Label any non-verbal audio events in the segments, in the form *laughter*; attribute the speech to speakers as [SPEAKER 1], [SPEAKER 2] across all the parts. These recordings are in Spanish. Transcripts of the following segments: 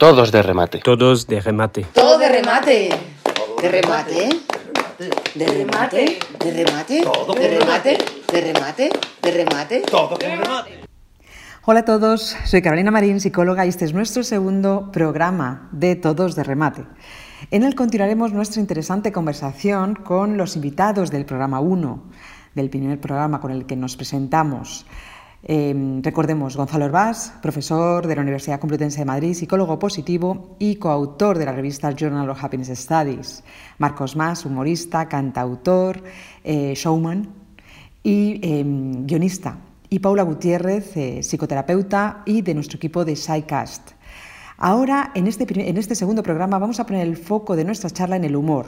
[SPEAKER 1] Todos de remate.
[SPEAKER 2] Todos de remate.
[SPEAKER 3] Todo de remate. De remate. De remate. De remate. De remate. De remate. De remate.
[SPEAKER 4] Hola a todos, soy Carolina Marín, psicóloga, y este es nuestro segundo programa de Todos de Remate. En él continuaremos nuestra interesante conversación con los invitados del programa 1, del primer programa con el que nos presentamos. Eh, recordemos, Gonzalo Herbás, profesor de la Universidad Complutense de Madrid, psicólogo positivo y coautor de la revista Journal of Happiness Studies. Marcos Más, humorista, cantautor, eh, showman y eh, guionista. Y Paula Gutiérrez, eh, psicoterapeuta y de nuestro equipo de SciCast. Ahora, en este, en este segundo programa, vamos a poner el foco de nuestra charla en el humor,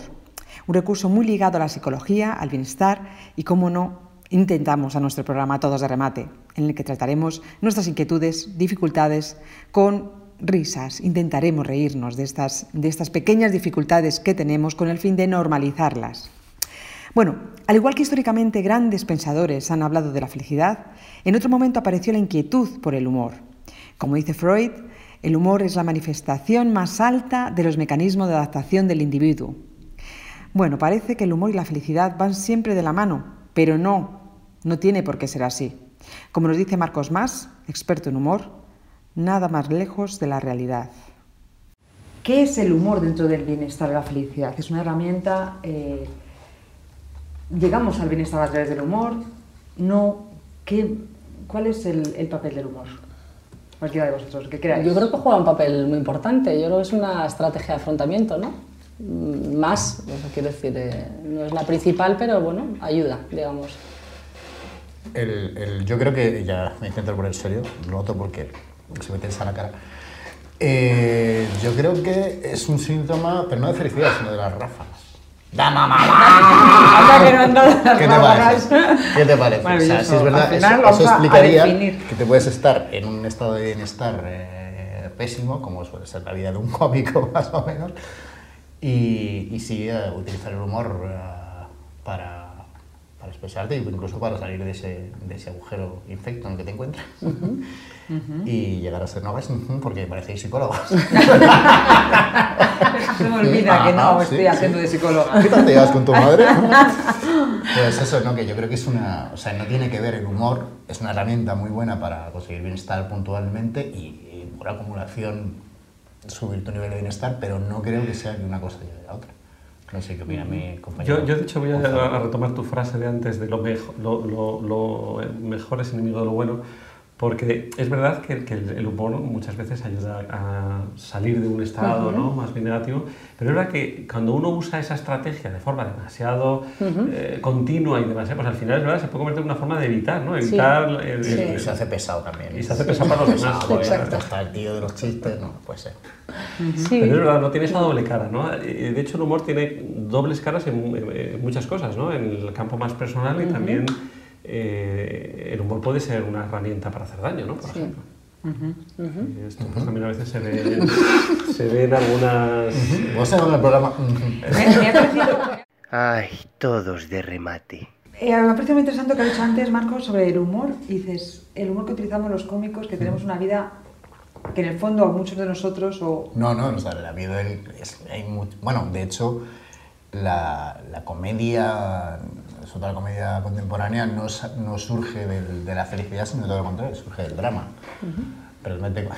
[SPEAKER 4] un recurso muy ligado a la psicología, al bienestar y, cómo no, intentamos a nuestro programa Todos de Remate, en el que trataremos nuestras inquietudes, dificultades con risas. Intentaremos reírnos de estas, de estas pequeñas dificultades que tenemos con el fin de normalizarlas. Bueno, al igual que históricamente grandes pensadores han hablado de la felicidad, en otro momento apareció la inquietud por el humor. Como dice Freud, el humor es la manifestación más alta de los mecanismos de adaptación del individuo. Bueno, parece que el humor y la felicidad van siempre de la mano, pero no, no tiene por qué ser así. Como nos dice Marcos Más, experto en humor, nada más lejos de la realidad. ¿Qué es el humor dentro del bienestar y la felicidad? Es una herramienta... Eh, ¿Llegamos al bienestar a través del humor? No. ¿Qué, ¿Cuál es el, el papel del humor? Cualquiera de vosotros, ¿qué creáis?
[SPEAKER 5] Yo creo que juega un papel muy importante. Yo creo que es una estrategia de afrontamiento, ¿no? Más, quiero decir, eh, no es la principal, pero bueno, ayuda, digamos.
[SPEAKER 6] El, el, yo creo que, ya me intento poner serio, lo noto porque se me tensa la cara. Eh, yo creo que es un síntoma, pero no de felicidad, sino de las ráfagas. ¡Dama, mamá! ¿Qué te parece? ¿Qué te parece? O sea, si es verdad, eso, eso explicaría que te puedes estar en un estado de bienestar eh, pésimo, como suele ser la vida de un cómico *laughs* más o menos, y, y sí eh, utilizar el humor para para expresarte, incluso para salir de ese, de ese agujero infecto en el que te encuentras. Uh -huh. Uh -huh. Y llegar a ser noves porque parecéis psicólogos. *laughs*
[SPEAKER 4] Se me olvida que no estoy sí. haciendo de psicóloga.
[SPEAKER 6] ¿Qué tal te llevas con tu madre? *laughs* pues eso, ¿no? Que yo creo que es una... O sea, no tiene que ver el humor, es una herramienta muy buena para conseguir bienestar puntualmente y, y por acumulación subir tu nivel de bienestar, pero no creo que sea que una cosa lleve a la otra. No sé qué opina mi compañero.
[SPEAKER 2] Yo, yo de hecho, voy a, a, retomar tu frase de antes de lo, mejo, lo, lo, lo, mejor es enemigo de lo bueno, porque es verdad que, que el humor muchas veces ayuda a salir de un estado uh -huh. ¿no? más bien negativo, pero es verdad que cuando uno usa esa estrategia de forma demasiado uh -huh. eh, continua y demasiado, pues al final es verdad, se puede convertir en una forma de evitar, ¿no? Evitar
[SPEAKER 5] sí.
[SPEAKER 2] el,
[SPEAKER 5] sí.
[SPEAKER 6] Y se hace pesado también.
[SPEAKER 2] Y se hace pesado para los *laughs* demás.
[SPEAKER 6] Exacto. Hasta el tío de los chistes, no, puede ser.
[SPEAKER 2] Uh -huh. sí. Pero es verdad, no tiene esa doble cara, ¿no? De hecho, el humor tiene dobles caras en, en muchas cosas, ¿no? En el campo más personal y también eh, el humor puede ser una herramienta para hacer daño, ¿no? Por sí. ejemplo. Uh -huh. Uh -huh. Esto pues, también a veces se ve, se ve en algunas...
[SPEAKER 6] Vamos a ver el programa...
[SPEAKER 1] Ay, todos de remate.
[SPEAKER 4] Eh, me parece muy interesante lo que has dicho antes, Marcos, sobre el humor. Y dices, el humor que utilizamos los cómicos, que tenemos una vida que en el fondo a muchos de nosotros o...
[SPEAKER 6] No, no, o sea, la vida es, hay mucho, bueno, de hecho, la, la comedia, sobre todo la comedia contemporánea, no, no surge del, de la felicidad, sino todo lo contrario, surge del drama. Uh -huh. Realmente,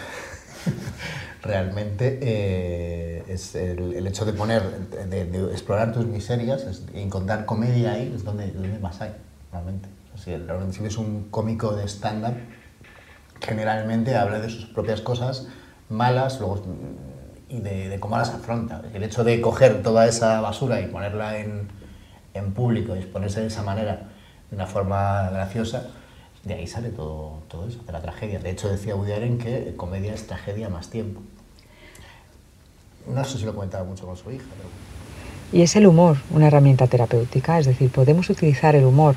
[SPEAKER 6] *laughs* realmente eh, es el, el, hecho de poner, de, de, explorar tus miserias, es, encontrar comedia ahí, es donde, donde más hay, realmente. O sea, si eres un cómico de stand-up, generalmente habla de sus propias cosas malas luego, y de, de, cómo las afronta. El hecho de coger toda esa basura y ponerla en, en público y exponerse de esa manera, de una forma graciosa, de ahí sale todo, todo eso, de la tragedia. De hecho, decía Woody Allen que comedia es tragedia más tiempo. No sé si lo comentaba mucho con su hija. Pero...
[SPEAKER 4] Y es el humor una herramienta terapéutica, es decir, podemos utilizar el humor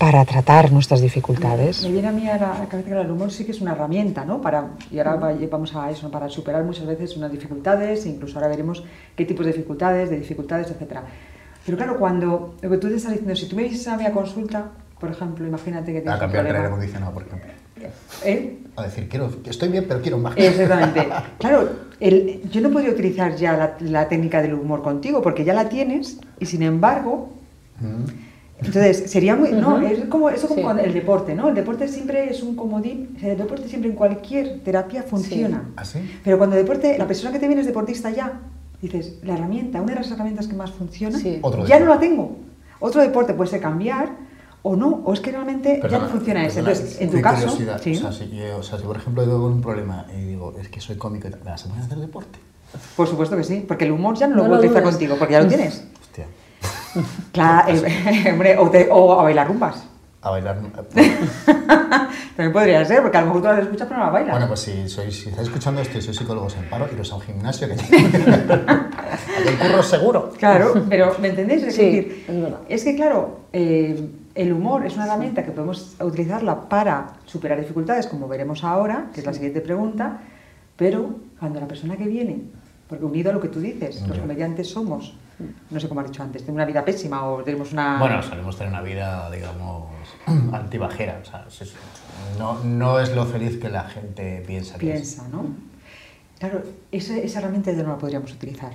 [SPEAKER 4] para tratar nuestras dificultades. Me viene a mí a la cabeza que el humor sí que es una herramienta, ¿no? Para, y ahora vamos a eso, para superar muchas veces unas dificultades, incluso ahora veremos qué tipos de dificultades, de dificultades, etc. Pero claro, cuando lo que tú te estás diciendo, si tú me dices a mí a consulta, por ejemplo, imagínate que tienes
[SPEAKER 6] a cambiar el aire acondicionado, por ejemplo.
[SPEAKER 4] ¿Eh?
[SPEAKER 6] A decir, quiero, estoy bien, pero quiero más.
[SPEAKER 4] Exactamente. *laughs* Claro, el- yo no podría utilizar ya la, la técnica del humor contigo porque ya la tienes y sin embargo,
[SPEAKER 6] Mm.
[SPEAKER 4] Entonces sería muy, no,
[SPEAKER 5] Ujú.
[SPEAKER 4] es como eso como
[SPEAKER 5] Sí.
[SPEAKER 4] cuando el deporte, ¿no? El deporte siempre es un comodín, o sea, el deporte siempre en cualquier terapia funciona.
[SPEAKER 6] ¿Ah, sí?
[SPEAKER 4] Pero cuando el deporte, la persona que te viene es deportista ya, dices, la herramienta, una de las herramientas que más funciona,
[SPEAKER 5] Sí.
[SPEAKER 6] Otro
[SPEAKER 4] ya no la tengo. Otro deporte puede ser cambiar o no, o es que realmente ya
[SPEAKER 6] Perdona,
[SPEAKER 4] no funciona ese.
[SPEAKER 6] perdona,
[SPEAKER 4] Entonces, en tu caso,
[SPEAKER 6] curiosidad,
[SPEAKER 4] sí,
[SPEAKER 6] o, sea, si, yo- o sea, si por ejemplo yo con un problema y digo, es que soy cómico y tal, ¿me vas a poner a hacer deporte?
[SPEAKER 4] por supuesto que sí, porque el humor ya no lo
[SPEAKER 5] No
[SPEAKER 4] puedo
[SPEAKER 5] lo
[SPEAKER 4] utilizar
[SPEAKER 5] dudes.
[SPEAKER 4] contigo, porque ya lo tienes. *laughs* Claro, eh, *laughs* hombre, o, te- o a bailar rumbas.
[SPEAKER 6] a bailar. *laughs*
[SPEAKER 4] También podría ser, porque a lo mejor tú las escuchas pero no las bailas.
[SPEAKER 6] Bueno, pues si, sois, si estáis escuchando esto y sois psicólogos en paro, iros a un gimnasio que *laughs* hay curro seguro.
[SPEAKER 4] Claro, pero ¿me entendéis? Es
[SPEAKER 5] Sí,
[SPEAKER 4] decir,
[SPEAKER 5] es
[SPEAKER 4] es que claro, eh, el humor es una herramienta que podemos utilizarla para superar dificultades, como veremos ahora, que es la siguiente pregunta, pero cuando la persona que viene, porque unido a lo que tú dices, los
[SPEAKER 6] Ya.
[SPEAKER 4] comediantes somos, no sé cómo has dicho antes, tenemos una vida pésima o tenemos una...
[SPEAKER 6] Bueno, solemos tener una vida, digamos, *clears throat* antibajera. O sea, es- no, no es lo feliz que la gente piensa que es.
[SPEAKER 4] piensa, ¿no? Claro, esa, esa herramienta ya no la podríamos utilizar.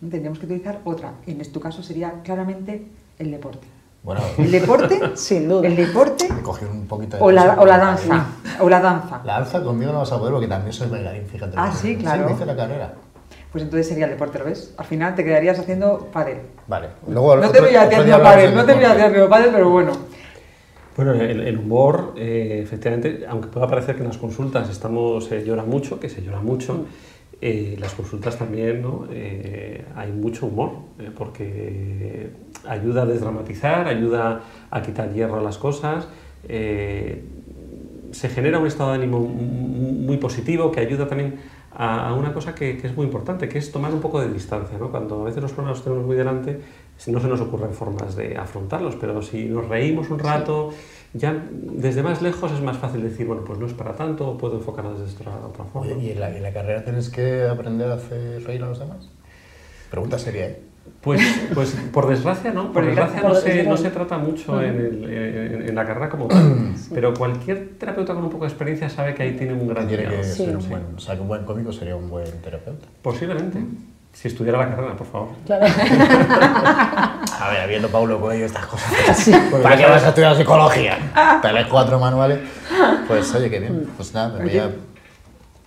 [SPEAKER 4] ¿no? Tendríamos que utilizar otra. En tu caso sería claramente el deporte.
[SPEAKER 6] Bueno,
[SPEAKER 4] El deporte, *laughs*
[SPEAKER 5] Sin duda.
[SPEAKER 4] El deporte
[SPEAKER 6] un poquito de...
[SPEAKER 4] o la, o la danza. O la danza.
[SPEAKER 6] La danza conmigo no vas a poder porque también soy bailarín, fíjate.
[SPEAKER 4] Ah, sí, claro.
[SPEAKER 6] Sí, me hice la carrera.
[SPEAKER 4] Pues entonces sería el deporte, ¿lo ves? Al final te quedarías haciendo pádel.
[SPEAKER 6] Vale. Luego,
[SPEAKER 4] No
[SPEAKER 6] otro-
[SPEAKER 4] te voy a
[SPEAKER 6] hablamos
[SPEAKER 4] pádel,
[SPEAKER 6] del
[SPEAKER 4] no te voy a hacer pádel, pero bueno.
[SPEAKER 2] Bueno, el, el humor, eh, efectivamente, aunque pueda parecer que en las consultas estamos, se llora mucho, que se llora mucho, eh, las consultas también, ¿no? Eh, hay mucho humor, eh, porque ayuda a desdramatizar, ayuda a quitar hierro a las cosas, eh, se genera un estado de ánimo muy positivo que ayuda también a, una cosa que, que es muy importante, que es tomar un poco de distancia. ¿no? Cuando a veces los problemas los tenemos muy delante, no se nos ocurren formas de afrontarlos, pero si nos reímos un rato, ya desde más lejos es más fácil decir, bueno, pues no es para tanto, puedo enfocarlo desde otra, otra forma.
[SPEAKER 6] Oye, ¿y en la, en la carrera tienes que aprender a hacer reír a los demás? Pregunta seria, ¿eh?
[SPEAKER 2] Pues, pues por desgracia no, por,
[SPEAKER 4] Por
[SPEAKER 2] desgracia,
[SPEAKER 4] desgracia,
[SPEAKER 2] no, se, no se trata mucho en, el- en- en la carrera como *clears throat* tal, pero cualquier terapeuta con un poco de experiencia sabe que ahí tiene un gran
[SPEAKER 6] Tiene que.
[SPEAKER 5] Sí.
[SPEAKER 6] ser un buen... O sea, que un buen cómico sería un buen terapeuta.
[SPEAKER 2] Posiblemente, si estudiara la carrera, por favor.
[SPEAKER 5] Claro.
[SPEAKER 6] A ver, habiendo Paulo Coelho estas cosas.
[SPEAKER 5] Sí.
[SPEAKER 2] Pues
[SPEAKER 6] ¿Para qué vas a estudiar psicología? Te lees cuatro manuales. Pues oye, qué bien. Pues nada, me voy a...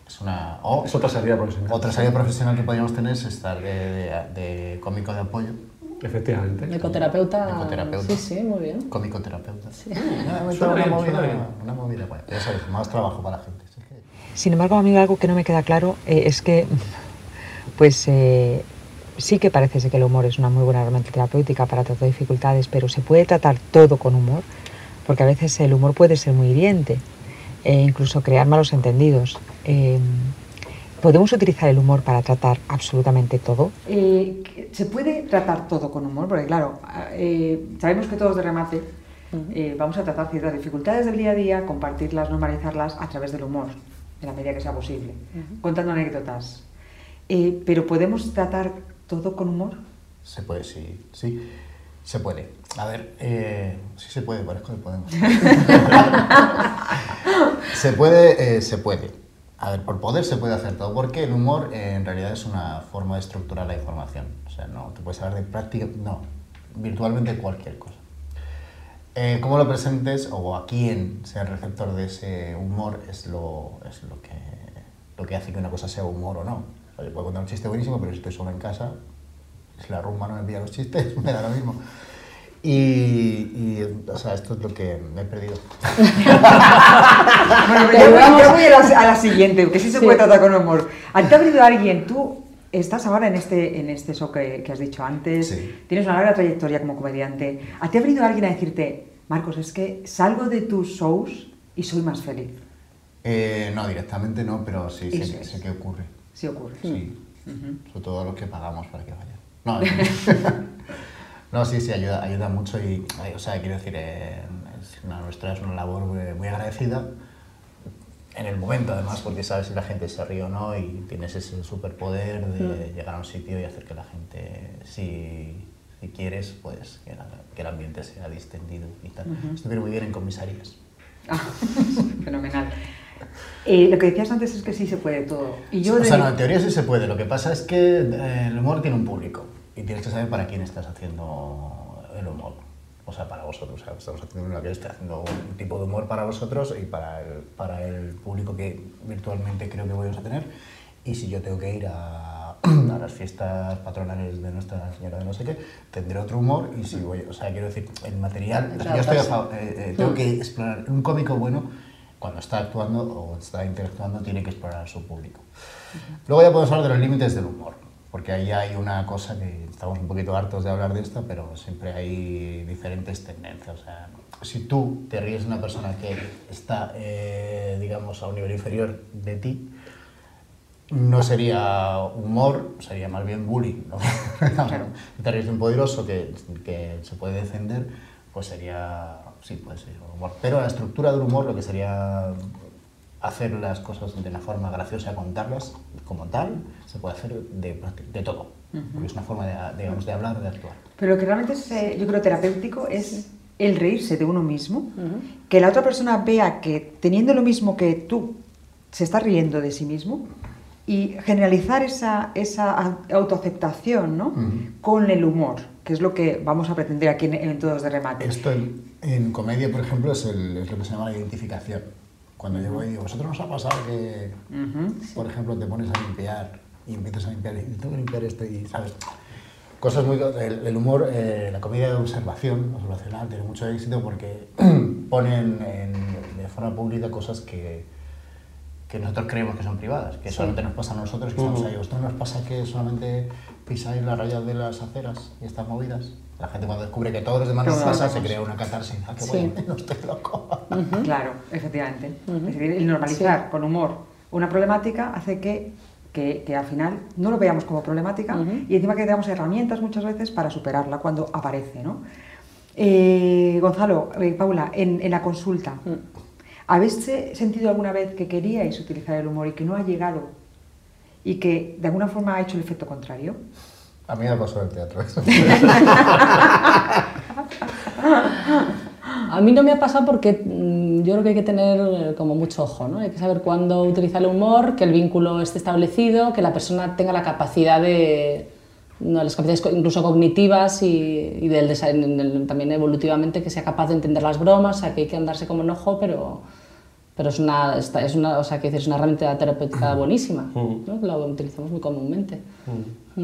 [SPEAKER 6] Es una... o
[SPEAKER 2] Es otra salida profesional.
[SPEAKER 6] otra salida profesional que podríamos tener es estar de, de- de cómico de apoyo.
[SPEAKER 2] Efectivamente.
[SPEAKER 5] Ecoterapeuta.
[SPEAKER 6] Ecoterapeuta.
[SPEAKER 5] Sí, sí, muy bien.
[SPEAKER 6] Cómico terapeuta.
[SPEAKER 5] Sí.
[SPEAKER 6] Una, una
[SPEAKER 2] Suena bien,
[SPEAKER 6] movida,
[SPEAKER 2] suena bien.
[SPEAKER 6] una movida, bueno, ya sabes, más trabajo para la gente. sí
[SPEAKER 4] Sin embargo, a mí algo que no me queda claro eh, es que, pues eh, sí que parece ser que el humor es una muy buena herramienta terapéutica para tratar dificultades, pero se puede tratar todo con humor, porque a veces el humor puede ser muy hiriente e incluso crear malos entendidos. Eh, ¿Podemos utilizar el humor para tratar absolutamente todo? Eh, ¿Se puede tratar todo con humor? Porque claro, eh, sabemos que todos de remate eh, vamos a tratar ciertas dificultades del día a día, compartirlas, normalizarlas a través del humor, en la medida que sea posible, contando anécdotas. Eh, pero ¿podemos tratar todo con humor?
[SPEAKER 6] Se puede, sí, sí, se puede. A ver, eh, sí se puede, parezco que podemos. *laughs* *laughs* se puede, eh, se puede. A ver, por poder se puede hacer todo, porque el humor eh, en realidad es una forma de estructurar la información. O sea, no te puedes hablar de práctica, no, virtualmente cualquier cosa. Eh, cómo lo presentes o a quién sea el receptor de ese humor es lo, es lo, que, lo que hace que una cosa sea humor o no. Oye, puedo contar un chiste buenísimo, pero si estoy solo en casa, si la rumba no me pilla los chistes, *laughs* me da lo mismo. Y, y, o sea, esto es lo que me he perdido. *laughs*
[SPEAKER 4] Bueno,
[SPEAKER 5] Te
[SPEAKER 4] yo, voy-
[SPEAKER 5] ayudamos.
[SPEAKER 4] yo voy a la, a la siguiente, que sí se
[SPEAKER 5] Sí.
[SPEAKER 4] puede tratar con humor. ¿A ti te ha venido alguien? Tú estás ahora en este, en este show que, que has dicho antes,
[SPEAKER 6] Sí.
[SPEAKER 4] tienes una larga trayectoria como comediante. ¿A ti ha venido alguien a decirte, Marcos, es que salgo de tus shows y soy más feliz?
[SPEAKER 6] Eh, no, directamente no, pero sí sé,
[SPEAKER 4] es.
[SPEAKER 6] sé que ocurre.
[SPEAKER 4] Sí ocurre.
[SPEAKER 6] Sí,
[SPEAKER 4] Ujú.
[SPEAKER 6] sobre todo a los que pagamos para que vayan. No, *laughs* no sí, sí, ayuda, ayuda mucho y, o sea, quiero decir, eh, es una, nuestra es una labor muy, muy agradecida en el momento además, porque sabes si la gente se ríe o no y tienes ese superpoder de llegar a un sitio y hacer que la gente, si, si quieres, pues que, la- que el ambiente sea distendido y tal. Esto viene muy bien en comisarías.
[SPEAKER 4] Ah, *laughs* fenomenal. Eh, lo que decías antes es que sí se puede todo. Y yo
[SPEAKER 6] o sea, no, en teoría sí se puede. Lo que pasa es que eh, el humor tiene un público y tienes que saber para quién estás haciendo el humor. O sea, para vosotros. O sea, estamos haciendo una que haciendo un tipo de humor para vosotros y para el, para el público que virtualmente creo que vamos a tener. Y si yo tengo que ir a, *clears throat* a las fiestas patronales de Nuestra Señora de no sé qué, tendré otro humor. Y si voy, o sea, quiero decir, el material. yo estoy a fa- eh, eh, tengo que explorar. Un cómico bueno, cuando está actuando o está interactuando, tiene que explorar a su público. Luego ya podemos hablar de los límites del humor, porque ahí hay una cosa que estamos un poquito hartos de hablar de esta, pero siempre hay diferentes tendencias. O sea, si tú te ríes de una persona que está, eh, digamos, a un nivel inferior de ti, no sería humor, sería más bien bullying. ¿no? *laughs* Si te ríes de un poderoso que, que se puede defender, pues sería, sí, puede ser humor. Pero la estructura del humor, lo que sería hacer las cosas de una forma graciosa, contarlas como tal, se puede hacer de, de todo. Porque es una forma, de, digamos, de hablar, de actuar.
[SPEAKER 4] Pero lo que realmente es, eh, yo creo, terapéutico es el reírse de uno mismo, que la otra persona vea que teniendo lo mismo que tú, se está riendo de sí mismo y generalizar esa, esa autoaceptación ¿no?
[SPEAKER 6] Ujú.
[SPEAKER 4] con el humor, que es lo que vamos a pretender aquí en, en Todos de Remate.
[SPEAKER 6] Esto en, en comedia, por ejemplo, es, el- es lo que se llama la identificación. Cuando voy y digo, ¿vosotros nos ha pasado que, por ejemplo, te pones a limpiar y empiezas a limpiar y tengo que limpiar esto y, ¿sabes? Cosas muy... El, el humor, eh, la comedia de observación, observacional, tiene mucho éxito porque *clears throat* ponen en- de forma pública cosas que, que nosotros creemos que son privadas, que solamente nos pasa a nosotros que estamos ahí. ¿Vosotros nos pasa que solamente pisáis las rayas de las aceras y estas movidas? La gente cuando descubre que todos los demás nos pasa, se crea una catarsis. Ah, qué
[SPEAKER 5] Sí.
[SPEAKER 6] bueno, *laughs* no estoy loco.
[SPEAKER 4] Claro, efectivamente. Es decir, el normalizar con humor una problemática hace que, que, que al final no lo veamos como problemática y encima que tengamos herramientas muchas veces para superarla cuando aparece. ¿no? Eh, Gonzalo, eh, Paula, en, en la consulta, ¿habéis eh, sentido alguna vez que queríais utilizar el humor y que no ha llegado y que de alguna forma ha hecho el efecto contrario?
[SPEAKER 6] A mí me pasó el teatro eso.
[SPEAKER 5] A mí no me ha pasado porque mm, yo creo que hay que tener como mucho ojo, ¿no? Hay que saber cuándo utilizar el humor, que el vínculo esté establecido, que la persona tenga la capacidad de, no, las capacidades incluso cognitivas y, y del, desa- en el- también evolutivamente que sea capaz de entender las bromas, o sea, que hay que andarse como enojo, pero, pero es una, es una, o sea, que es una herramienta terapéutica buenísima, ¿no? Que la utilizamos muy comúnmente. Mm.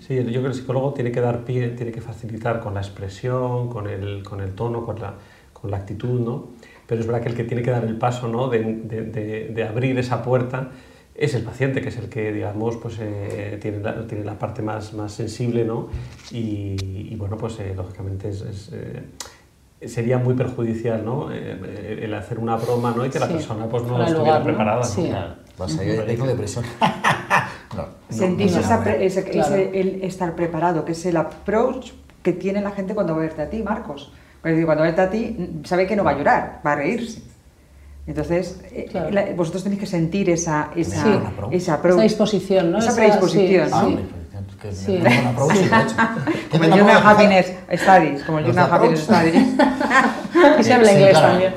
[SPEAKER 2] Sí, yo creo que el psicólogo tiene que dar pie, tiene que facilitar con la expresión, con el, con el tono, con la, con la actitud, ¿no? Pero es verdad que el que tiene que dar el paso, ¿no? De, de- de- de abrir esa puerta es el paciente, que es el que, digamos, pues eh, tiene, la, tiene la parte más, más sensible, ¿no? Y, y, bueno, pues eh, lógicamente es... es, eh, sería muy perjudicial, ¿no? Eh, el hacer una broma, ¿no? Y que la
[SPEAKER 5] Sí,
[SPEAKER 2] persona pues no
[SPEAKER 5] de
[SPEAKER 2] estuviera
[SPEAKER 5] lugar,
[SPEAKER 2] preparada. ¿no?
[SPEAKER 5] Sí.
[SPEAKER 2] Claro.
[SPEAKER 6] Vas a ir tengo depresión. *laughs* no, no,
[SPEAKER 4] Sentir
[SPEAKER 6] no,
[SPEAKER 4] esa pre- ese,
[SPEAKER 5] Claro.
[SPEAKER 4] ese- el estar preparado, que es el approach que tiene la gente cuando va a verte a ti, Marcos. Cuando va a verte a ti, sabe que no va a llorar, va a reírse. Entonces, eh,
[SPEAKER 5] Claro.
[SPEAKER 4] la- vosotros tenéis que sentir esa, esa,
[SPEAKER 6] Sí.
[SPEAKER 4] esa.
[SPEAKER 5] Esa disposición, ¿no?
[SPEAKER 4] Esa
[SPEAKER 5] Esa-
[SPEAKER 4] predisposición.
[SPEAKER 5] sí,
[SPEAKER 6] Ah,
[SPEAKER 5] sí.
[SPEAKER 6] que
[SPEAKER 5] Sí.
[SPEAKER 6] me. *laughs*
[SPEAKER 4] Como el Journal Happiness Studies, como el Journal Happiness. Studies. *laughs*
[SPEAKER 5] Y se habla inglés también.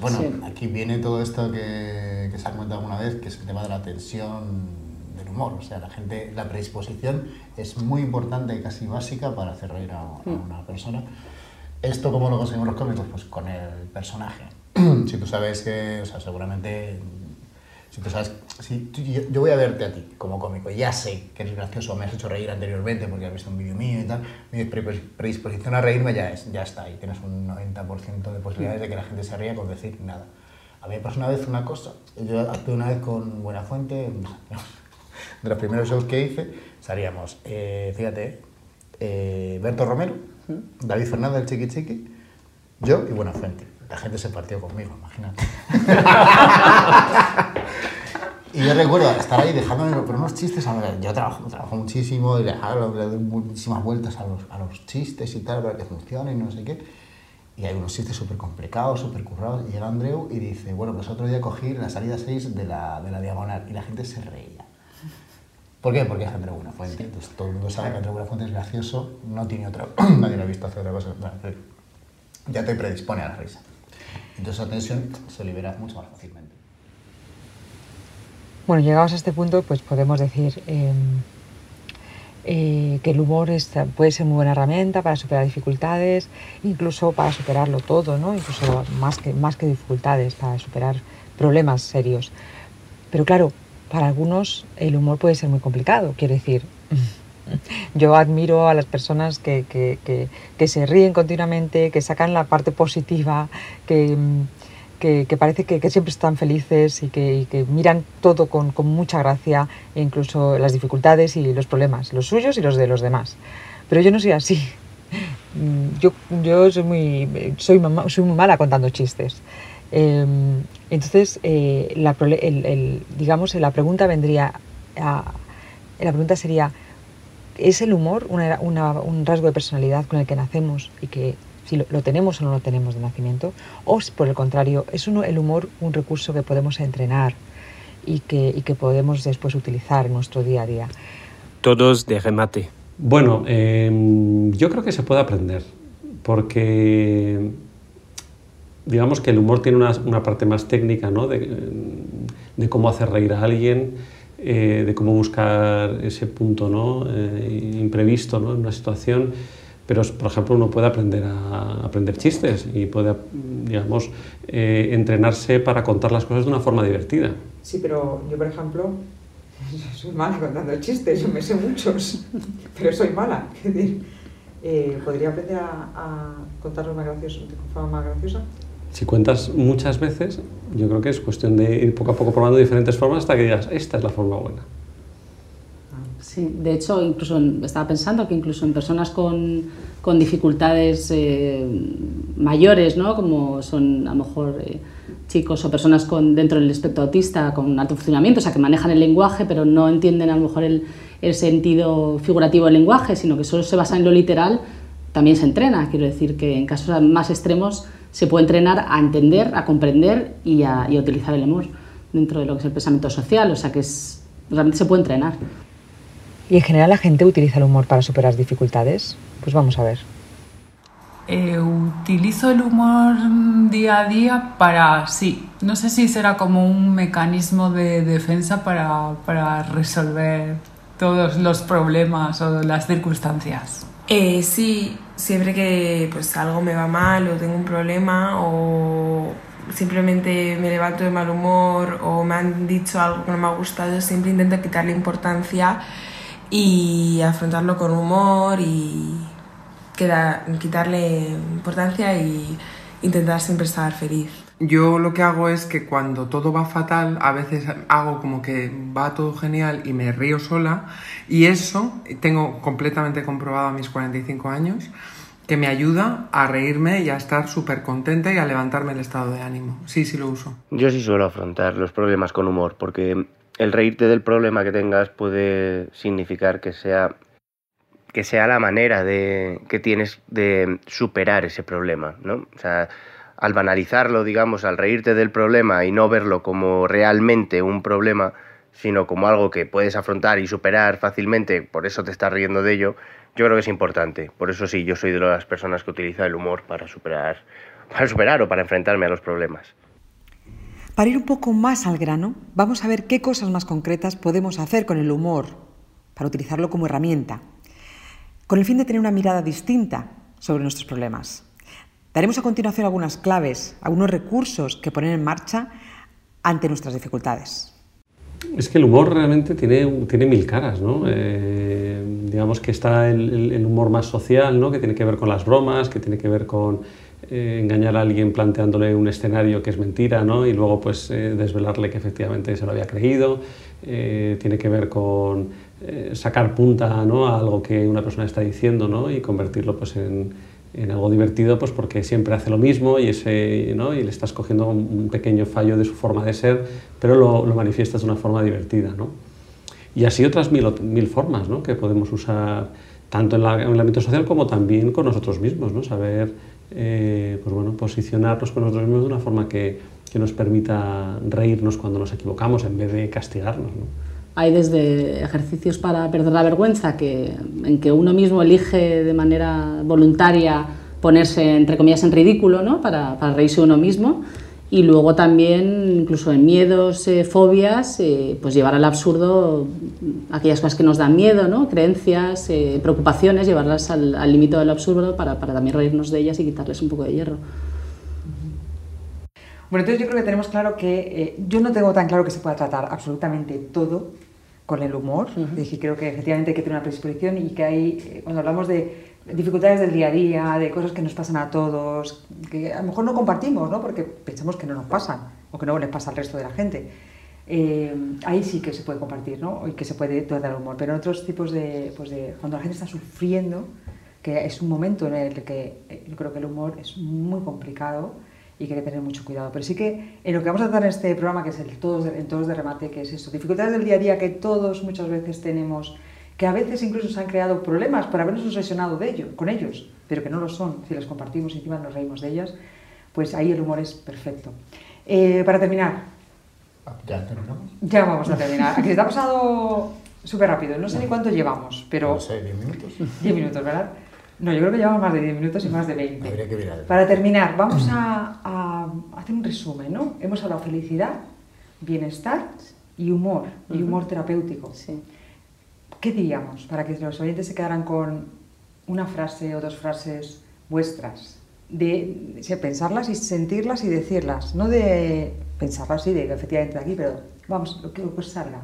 [SPEAKER 6] bueno,
[SPEAKER 5] Sí.
[SPEAKER 6] aquí viene todo esto que, que se ha comentado alguna vez, que es el tema de la tensión del humor. O sea, la gente, la predisposición es muy importante y casi básica para hacer reír a, a
[SPEAKER 5] Mm.
[SPEAKER 6] una persona. ¿Esto cómo lo conseguimos los cómicos? Pues con el personaje. *clears throat* si tú sabes que, o sea, seguramente, si tú sabes, si yo, yo voy a verte a ti como cómico, ya sé que eres gracioso, me has hecho reír anteriormente porque has visto un vídeo mío y tal, mi pre- predisposición a reírme ya, es, ya está ahí, tienes un 90% de posibilidades de que la gente se ría con decir nada. A mí me pasó una vez una cosa, yo actué una vez con Buenafuente, *laughs* de los primeros shows que hice, salíamos, eh, fíjate, eh, Berto Romero, David Fernández, el Chiqui Chiqui, yo y Buenafuente. La gente se partió conmigo, imagínate. *laughs* y yo recuerdo estar ahí dejándome pero unos chistes, a yo trabajo, trabajo muchísimo y le doy muchísimas vueltas a los, a los chistes y tal para que funcionen y no sé qué. Y hay unos chistes súper complicados, súper currados. Y llega Andreu y dice, bueno, pues otro día cogí la salida 6 de la, de la diagonal y la gente se reía. ¿Por qué? Porque es Andreu Buenafuente. Entonces todo el mundo sabe que Andreu Buenafuente es gracioso, no tiene otra, *clears throat* nadie lo ha visto hacer otra cosa. Ya te predispone a la risa. Entonces esa tensión se libera mucho más fácilmente.
[SPEAKER 4] Bueno, llegados a este punto, pues podemos decir em, eh, que el humor puede ser muy buena herramienta para superar dificultades, incluso para superarlo todo, ¿no? incluso más que, más que dificultades, para superar problemas serios. Pero claro, para algunos el humor puede ser muy complicado, quiero decir. *laughs* Yo admiro a las personas que, que, que, se ríen continuamente, que sacan la parte positiva, que, que, parece que, siempre están felices y que, miran todo con, con, mucha gracia, e incluso las dificultades y los problemas, los suyos y los de los demás. Pero yo no soy así. *laughs* Mm, yo, yo soy, muy, soy, soy muy mala contando chistes. Em, entonces, eh, la, el, digamos, la pregunta vendría a, la pregunta sería, ¿es el humor una, una, un rasgo de personalidad con el que nacemos y que si lo, tenemos o no lo tenemos de nacimiento, o por el contrario, es el humor un recurso que podemos entrenar y que, y que podemos después utilizar en nuestro día a día.
[SPEAKER 1] Todos de remate.
[SPEAKER 2] Bueno, em, yo creo que se puede aprender, porque digamos que el humor tiene una, una parte más técnica, ¿no? de, de, cómo hacer reír a alguien, eh, de cómo buscar ese punto ¿no? Eh, imprevisto ¿no? en una situación pero por ejemplo uno puede aprender a aprender chistes y puede digamos eh, entrenarse para contar las cosas de una forma divertida
[SPEAKER 4] sí pero yo por ejemplo *laughs* soy mala contando chistes yo me sé muchos pero soy mala eh, podría aprender a, a contarlos más graciosos de forma más graciosa
[SPEAKER 2] si cuentas muchas veces yo creo que es cuestión de ir poco a poco probando diferentes formas hasta que digas esta es la forma buena
[SPEAKER 5] Sí, de hecho, incluso estaba pensando que incluso en personas con, con dificultades eh, mayores, ¿no? como son a lo mejor eh, chicos o personas con, dentro del espectro autista con alto funcionamiento, o sea, que manejan el lenguaje, pero no entienden a lo mejor el sentido figurativo del lenguaje, sino que solo se basa en lo literal, también se entrena. Quiero decir que en casos más extremos se puede entrenar a entender, a comprender y a, y a utilizar el humor dentro de lo que es el pensamiento social, o sea que es, realmente se puede entrenar.
[SPEAKER 4] ¿Y en general la gente utiliza el humor para superar dificultades? Pues vamos a ver.
[SPEAKER 7] Eh, utilizo el humor día a día para, sí, no sé si será como un mecanismo de defensa para, para resolver todos los problemas o las circunstancias.
[SPEAKER 8] Eh, sí, siempre que pues algo me va mal o tengo un problema o simplemente me levanto de mal humor o me han dicho algo que no me ha gustado, siempre intento quitarle importancia y afrontarlo con humor y quitarle importancia y intentar siempre estar feliz.
[SPEAKER 9] Yo lo que hago es que cuando todo va fatal, a veces hago como que va todo genial y me río sola y eso tengo completamente comprobado a mis 45 años que me ayuda a reírme y a estar súper contenta y a levantarme el estado de ánimo. Sí, sí lo uso.
[SPEAKER 1] Yo sí suelo afrontar los problemas con humor porque el reírte del problema que tengas puede significar que sea que sea la manera de que tienes de superar ese problema, ¿no? O sea, al banalizarlo, digamos, al reírte del problema y no verlo como realmente un problema, sino como algo que puedes afrontar y superar fácilmente, por eso te estás riendo de ello, yo creo que es importante. Por eso sí, yo soy de las personas que utiliza el humor para superar, para superar o para enfrentarme a los problemas.
[SPEAKER 4] Para ir un poco más al grano, vamos a ver qué cosas más concretas podemos hacer con el humor para utilizarlo como herramienta, con el fin de tener una mirada distinta sobre nuestros problemas. Daremos a continuación algunas claves, algunos recursos que poner en marcha ante nuestras dificultades.
[SPEAKER 2] Es que el humor realmente tiene, tiene mil caras, ¿no? Eh, digamos que está el, el, humor más social, ¿no? Que tiene que ver con las bromas, que tiene que ver con eh, engañar a alguien planteándole un escenario que es mentira ¿no? y luego pues eh, desvelarle que efectivamente se lo había creído. Tiene que ver con sacar punta ¿no? a algo que una persona está diciendo ¿no? y convertirlo pues, en, en, algo divertido pues, porque siempre hace lo mismo y, ese, ¿no? y le estás cogiendo un pequeño fallo de su forma de ser, pero lo, lo manifiestas de una forma divertida. ¿no? Y así otras mil, mil formas ¿no? que podemos usar tanto en, el ámbito social como también con nosotros mismos, ¿no? saber eh, pues bueno, posicionarnos con nosotros mismos de una forma que, que, nos permita reírnos cuando nos equivocamos en vez de castigarnos. ¿no?
[SPEAKER 5] Hay desde ejercicios para perder la vergüenza, que, en que uno mismo elige de manera voluntaria ponerse, entre comillas, en ridículo, ¿no? Para, para reírse uno mismo. Y luego también, incluso en miedos, eh, fobias, eh, pues llevar al absurdo aquellas cosas que nos dan miedo, ¿no? creencias, eh, preocupaciones, llevarlas al límite del absurdo para, para también reírnos de ellas y quitarles un poco de hierro.
[SPEAKER 4] Bueno, entonces yo creo que tenemos claro que yo no tengo tan claro que se pueda tratar absolutamente todo con el humor. Uh creo que efectivamente hay que tener una predisposición y que hay, cuando hablamos de dificultades del día a día, de cosas que nos pasan a todos, que a lo mejor no compartimos, ¿no? porque pensamos que no nos pasan o que no les pasa al resto de la gente. Eh, ahí sí que se puede compartir ¿no? y que se puede tratar el humor, pero en otros tipos de, pues de, cuando la gente está sufriendo, que es un momento en el que eh, yo creo que el humor es muy complicado y que hay que tener mucho cuidado. Pero sí que en lo que vamos a tratar en este programa, que es el todos en todos de remate, que es eso, dificultades del día a día que todos muchas veces tenemos que a veces incluso se han creado problemas por habernos obsesionado de ello, con ellos, pero que no lo son, si las compartimos y encima nos reímos de ellas, pues ahí el humor es perfecto. Eh, para terminar.
[SPEAKER 6] Ah, ¿Ya terminamos?
[SPEAKER 4] Ya vamos a terminar. Aquí se ha pasado súper rápido, no sé ni cuánto llevamos, pero...
[SPEAKER 6] No sé, 10 minutos.
[SPEAKER 4] 10 minutos, ¿verdad? No, yo creo que llevamos más de 10 minutos y más de 20.
[SPEAKER 6] Habría que mirar.
[SPEAKER 4] Para terminar, vamos a, a, hacer un resumen, ¿no? Hemos hablado de felicidad, bienestar y humor, y humor terapéutico.
[SPEAKER 5] Sí.
[SPEAKER 4] ¿qué diríamos para que los oyentes se quedaran con una frase o dos frases vuestras? De, pensarlas y sentirlas y decirlas, no de pensarlas y de efectivamente de aquí, pero vamos, lo que os salga.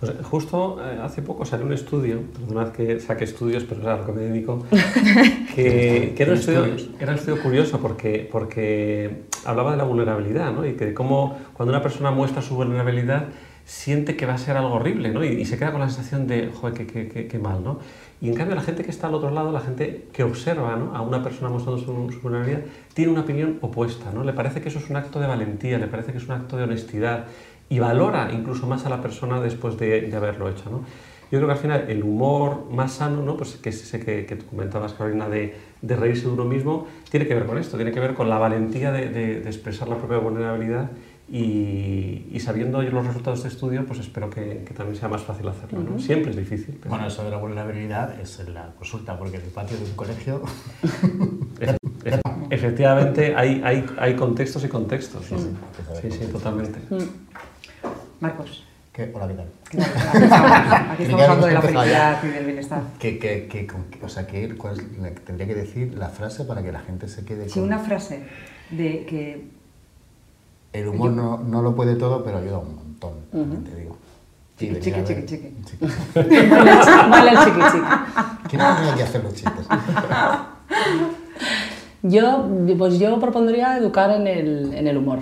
[SPEAKER 2] Pues justo eh, hace poco salió un estudio, perdonad que saque estudios, pero es a lo que me dedico, *laughs* que, era, un estudio, era, un estudio, curioso porque, porque hablaba de la vulnerabilidad ¿no? y que cómo cuando una persona muestra su vulnerabilidad siente que va a ser algo horrible, ¿no? Y, se queda con la sensación de, joder, qué, qué, mal, ¿no? Y en cambio la gente que está al otro lado, la gente que observa ¿no? a una persona mostrando su, vulnerabilidad, tiene una opinión opuesta, ¿no? Le parece que eso es un acto de valentía, le parece que es un acto de honestidad y valora incluso más a la persona después de, de haberlo hecho, ¿no? Yo creo que al final el humor más sano, ¿no? pues que es ese que, que tú comentabas, Carolina, de, de, reírse de uno mismo, tiene que ver con esto, tiene que ver con la valentía de, de, de expresar la propia vulnerabilidad y, sabiendo los resultados de este estudio, pues espero que, también sea más fácil hacerlo. ¿no? Siempre es difícil.
[SPEAKER 6] Bueno, eso de la vulnerabilidad es en la consulta, porque en el patio de un colegio... *laughs*
[SPEAKER 2] Efectivamente, hay, hay, hay, contextos y contextos. Sí, sí, sí, totalmente.
[SPEAKER 4] Mm. Marcos.
[SPEAKER 6] ¿Qué? Hola, ¿qué tal?
[SPEAKER 4] Aquí estamos *laughs* hablando de la felicidad y del bienestar.
[SPEAKER 6] Que, que, que, o sea, que tendría que decir la frase para que la gente se quede
[SPEAKER 4] Sí, una frase de que
[SPEAKER 6] el humor no, no, lo puede todo, pero ayuda un montón, te digo.
[SPEAKER 4] chiqui, chiqui, chiqui, chiqui. *laughs*
[SPEAKER 5] Vale el chiqui, chiqui.
[SPEAKER 6] ¿Quién tiene que hacer los chistes? *laughs*
[SPEAKER 5] Yo, pues yo propondría educar en el, en el humor.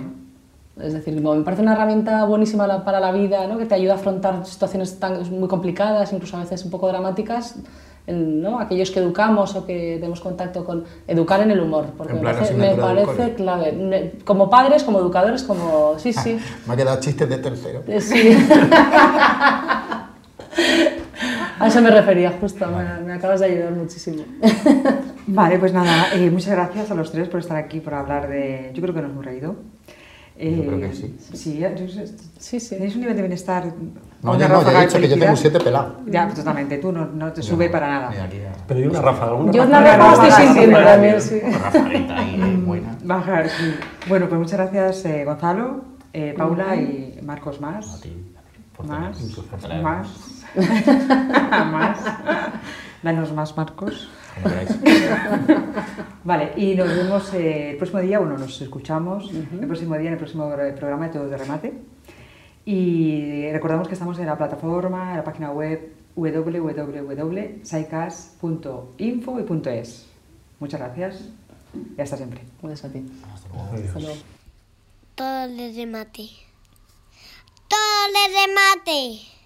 [SPEAKER 5] Es decir, me parece una herramienta buenísima para la vida, ¿no? que te ayuda a afrontar situaciones tan, muy complicadas, incluso a veces un poco dramáticas, ¿no? aquellos que educamos o que tenemos contacto con educar en el humor, porque me parece, clave, como padres, como educadores, como... Sí, sí. *laughs*
[SPEAKER 6] me ha quedado chistes de tercero.
[SPEAKER 5] Eh, sí. *laughs* a eso me refería, justo, me, acabas de ayudar muchísimo.
[SPEAKER 4] Vale, pues nada, eh, muchas gracias a los tres por estar aquí, por hablar de... Yo creo que nos hemos reído.
[SPEAKER 6] Yo creo que sí.
[SPEAKER 4] Sí, sí, sí. Tenéis un nivel de bienestar.
[SPEAKER 6] No, yo no, ya he dicho que yo tengo un 7 pelado.
[SPEAKER 4] Ya, totalmente. Tú no, no te sube para nada.
[SPEAKER 2] Pero hay una ráfaga. Una
[SPEAKER 5] yo una ráfaga estoy sintiendo también, sí.
[SPEAKER 6] Una rafadita ahí, *laughs* buena.
[SPEAKER 4] Bajar, sí. Bueno, pues muchas gracias, eh, Gonzalo, eh, Paula y Marcos más.
[SPEAKER 6] A ti.
[SPEAKER 4] Más. Más. *laughs* *laughs* más. Danos más, Marcos. *laughs* vale, y nos vemos eh, el próximo día, bueno, nos escuchamos el próximo día en el próximo programa de Todos de Remate. Y recordamos que estamos en la plataforma, en la página web www.saicas.info y .es. Muchas gracias y hasta siempre.
[SPEAKER 5] Gracias a ti.
[SPEAKER 6] Hasta luego.
[SPEAKER 10] Todo de remate. Todo de remate.